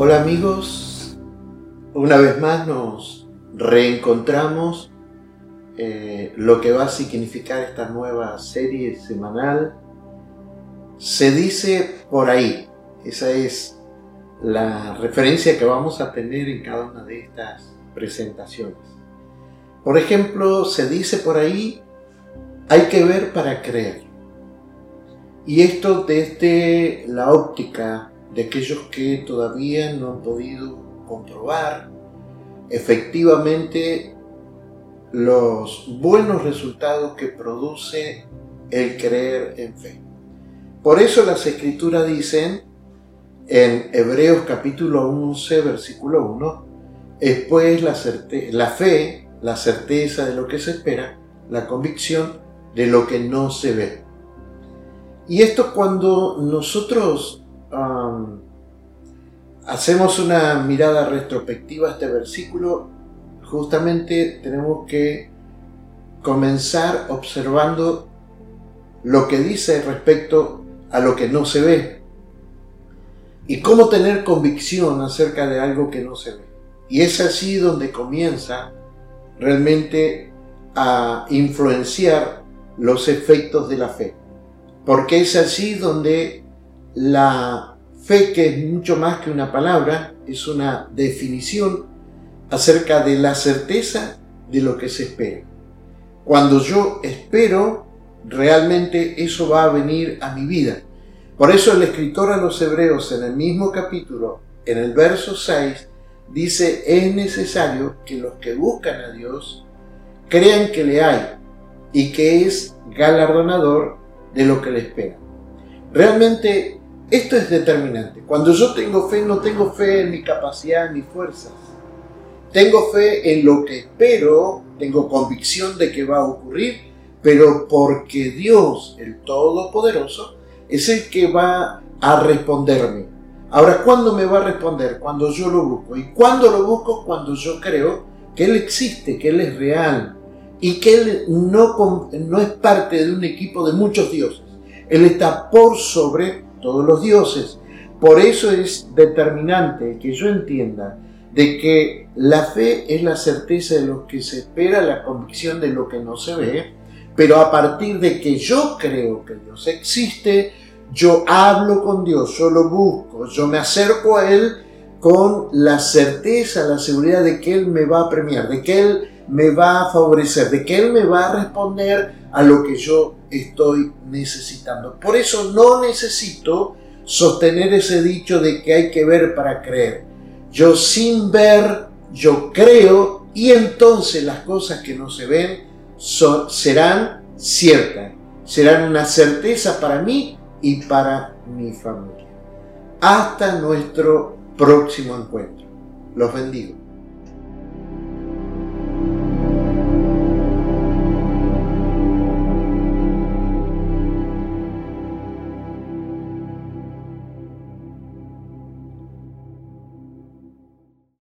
Hola amigos, una vez más nos reencontramos eh, lo que va a significar esta nueva serie semanal. Se dice por ahí, esa es la referencia que vamos a tener en cada una de estas presentaciones. Por ejemplo, se dice por ahí, hay que ver para creer. Y esto desde la óptica de aquellos que todavía no han podido comprobar efectivamente los buenos resultados que produce el creer en fe. Por eso las escrituras dicen en Hebreos capítulo 11 versículo 1, después la, la fe, la certeza de lo que se espera, la convicción de lo que no se ve. Y esto cuando nosotros hacemos una mirada retrospectiva a este versículo, justamente tenemos que comenzar observando lo que dice respecto a lo que no se ve y cómo tener convicción acerca de algo que no se ve. Y es así donde comienza realmente a influenciar los efectos de la fe. Porque es así donde la fe, que es mucho más que una palabra, es una definición acerca de la certeza de lo que se espera. Cuando yo espero, realmente eso va a venir a mi vida. Por eso el escritor a los hebreos en el mismo capítulo, en el verso 6, dice, es necesario que los que buscan a Dios crean que le hay y que es galardonador de lo que le espera. Realmente esto es determinante. Cuando yo tengo fe, no tengo fe en mi capacidad, en mis fuerzas. Tengo fe en lo que espero, tengo convicción de que va a ocurrir, pero porque Dios, el Todopoderoso, es el que va a responderme. Ahora, ¿cuándo me va a responder? Cuando yo lo busco. ¿Y cuándo lo busco? Cuando yo creo que Él existe, que Él es real y que Él no, no es parte de un equipo de muchos dioses. Él está por sobre todos los dioses. Por eso es determinante que yo entienda de que la fe es la certeza de lo que se espera, la convicción de lo que no se ve, pero a partir de que yo creo que Dios existe, yo hablo con Dios, yo lo busco, yo me acerco a Él con la certeza, la seguridad de que Él me va a premiar, de que Él me va a favorecer, de que Él me va a responder a lo que yo estoy necesitando. Por eso no necesito sostener ese dicho de que hay que ver para creer. Yo sin ver, yo creo y entonces las cosas que no se ven serán ciertas, serán una certeza para mí y para mi familia. Hasta nuestro próximo encuentro. Los bendigo.